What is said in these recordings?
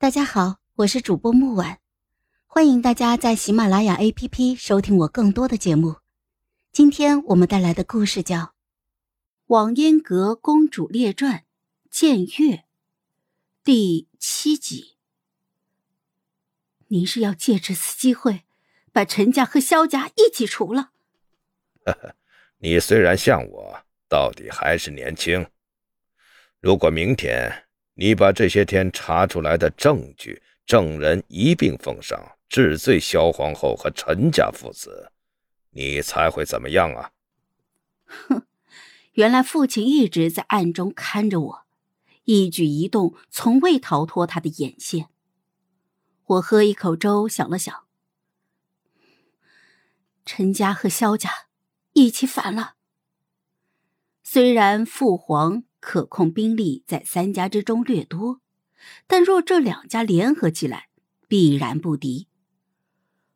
大家好，我是主播木婉，欢迎大家在喜马拉雅 APP 收听我更多的节目。今天我们带来的故事叫《网烟阁公主列传·剑月》第七集。您是要借这次机会，把陈家和萧家一起除了？呵呵，你虽然像我，到底还是年轻。如果明天……你把这些天查出来的证据、证人一并奉上，治罪萧皇后和陈家父子，你猜会怎么样啊？哼，原来父亲一直在暗中看着我，一举一动从未逃脱他的眼线。我喝一口粥，想了想，陈家和萧家一起反了。虽然父皇。可控兵力在三家之中略多，但若这两家联合起来，必然不敌。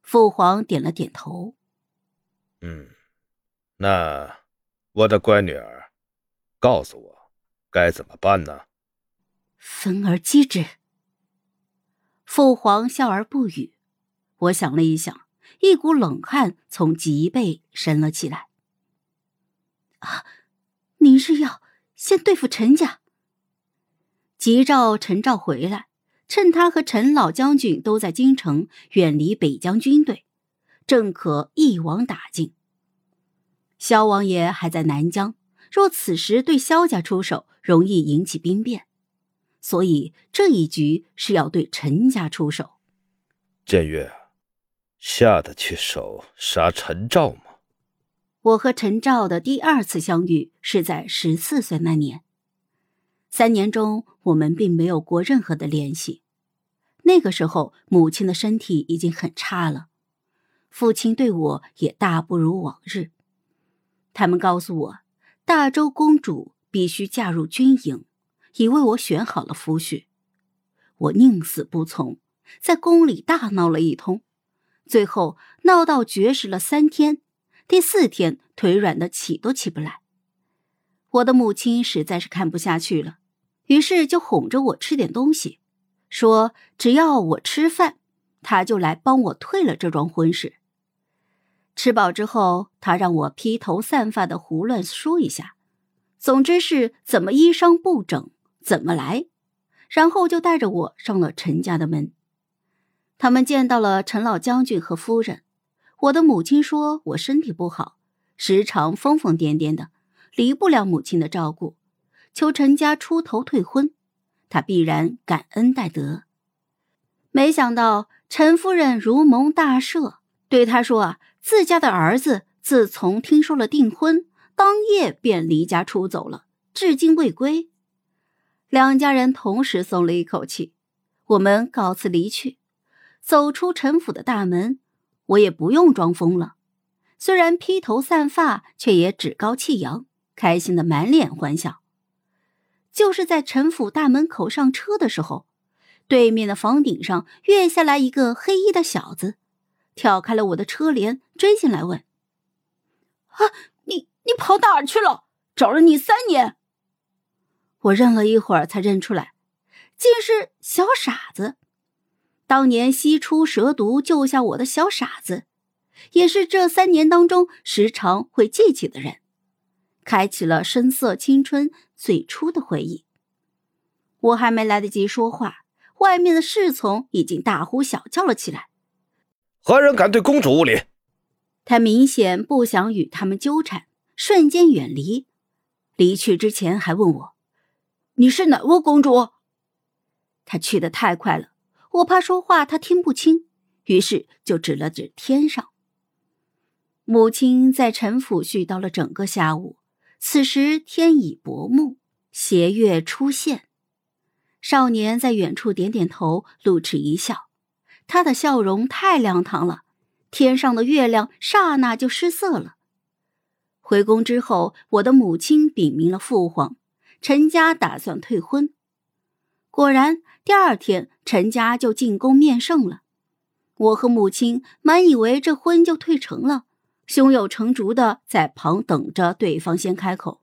父皇点了点头，嗯，那我的乖女儿，告诉我该怎么办呢？分而击之。父皇笑而不语。我想了一想，一股冷汗从脊背升了起来。啊，您是要？先对付陈家，急召陈兆回来，趁他和陈老将军都在京城，远离北疆军队，正可一网打尽。萧王爷还在南疆，若此时对萧家出手，容易引起兵变，所以这一局是要对陈家出手。建岳，下得去手杀陈兆吗？我和陈照的第二次相遇是在十四岁那年，三年中我们并没有过任何的联系。那个时候，母亲的身体已经很差了，父亲对我也大不如往日。他们告诉我，大周公主必须嫁入军营，已为我选好了夫婿。我宁死不从，在宫里大闹了一通，最后闹到绝食了三天。第四天，腿软的起都起不来。我的母亲实在是看不下去了，于是就哄着我吃点东西，说只要我吃饭，她就来帮我退了这桩婚事。吃饱之后，她让我披头散发的胡乱说一下，总之是怎么衣裳不整怎么来，然后就带着我上了陈家的门。他们见到了陈老将军和夫人。我的母亲说：“我身体不好，时常疯疯癫癫的，离不了母亲的照顾，求陈家出头退婚，他必然感恩戴德。”没想到陈夫人如蒙大赦，对他说：“啊，自家的儿子自从听说了订婚，当夜便离家出走了，至今未归。”两家人同时松了一口气。我们告辞离去，走出陈府的大门。我也不用装疯了，虽然披头散发，却也趾高气扬，开心的满脸欢笑。就是在陈府大门口上车的时候，对面的房顶上跃下来一个黑衣的小子，跳开了我的车帘，追进来问：“啊，你你跑哪儿去了？找了你三年。”我认了一会儿，才认出来，竟是小傻子。当年西出蛇毒救下我的小傻子，也是这三年当中时常会记起的人，开启了深色青春最初的回忆。我还没来得及说话，外面的侍从已经大呼小叫了起来：“何人敢对公主无礼？”他明显不想与他们纠缠，瞬间远离。离去之前还问我：“你是哪位公主？”他去的太快了。我怕说话他听不清，于是就指了指天上。母亲在陈府絮叨了整个下午，此时天已薄暮，斜月出现。少年在远处点点头，露齿一笑，他的笑容太亮堂了，天上的月亮刹那就失色了。回宫之后，我的母亲禀明了父皇，陈家打算退婚。果然，第二天陈家就进宫面圣了。我和母亲满以为这婚就退成了，胸有成竹的在旁等着对方先开口。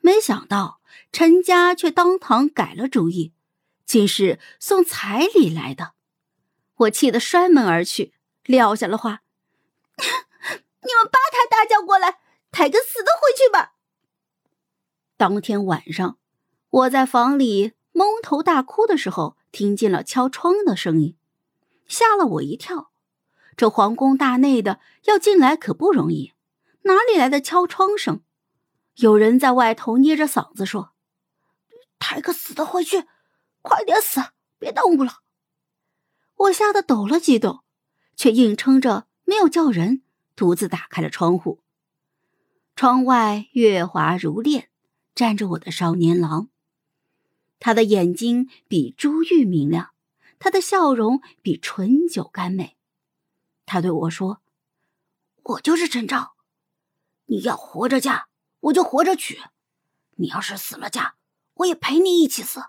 没想到陈家却当堂改了主意，竟是送彩礼来的。我气得摔门而去，撂下了话：“ 你们把他大叫过来，抬个死的回去吧。”当天晚上，我在房里蒙头大哭的时候，听见了敲窗的声音，吓了我一跳。这皇宫大内的要进来可不容易，哪里来的敲窗声？有人在外头捏着嗓子说：“抬个死的回去，快点死，别耽误了。”我吓得抖了几抖，却硬撑着没有叫人，独自打开了窗户。窗外月华如练，站着我的少年郎。他的眼睛比珠玉明亮，他的笑容比醇酒甘美。他对我说：“我就是陈昭，你要活着嫁，我就活着娶；你要是死了嫁，我也陪你一起死。”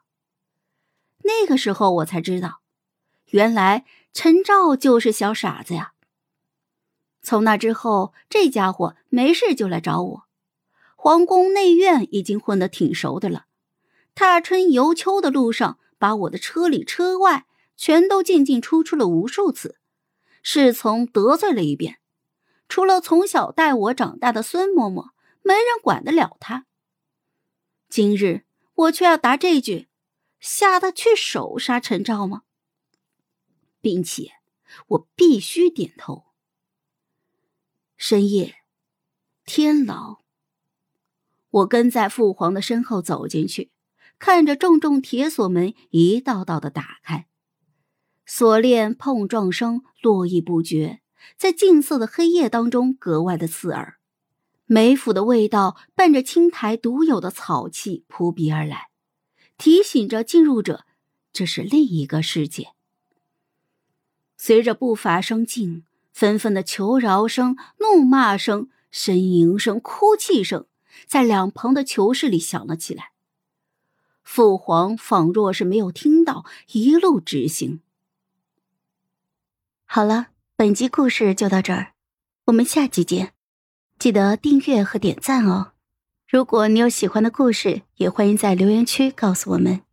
那个时候我才知道。原来陈照就是小傻子呀。从那之后，这家伙没事就来找我。皇宫内院已经混得挺熟的了，踏春游秋的路上，把我的车里车外全都进进出出了无数次，侍从得罪了一遍。除了从小带我长大的孙嬷嬷，没人管得了他。今日我却要答这句：下得去手杀陈昭吗？并且，我必须点头。深夜，天牢。我跟在父皇的身后走进去，看着重重铁锁门一道道的打开，锁链碰撞声络绎不绝，在静色的黑夜当中格外的刺耳。梅府的味道伴着青苔独有的草气扑鼻而来，提醒着进入者，这是另一个世界。随着步伐声静，纷纷的求饶声、怒骂声、呻吟声、哭泣声，在两旁的囚室里响了起来。父皇仿若是没有听到，一路直行。好了，本集故事就到这儿，我们下集见，记得订阅和点赞哦。如果你有喜欢的故事，也欢迎在留言区告诉我们。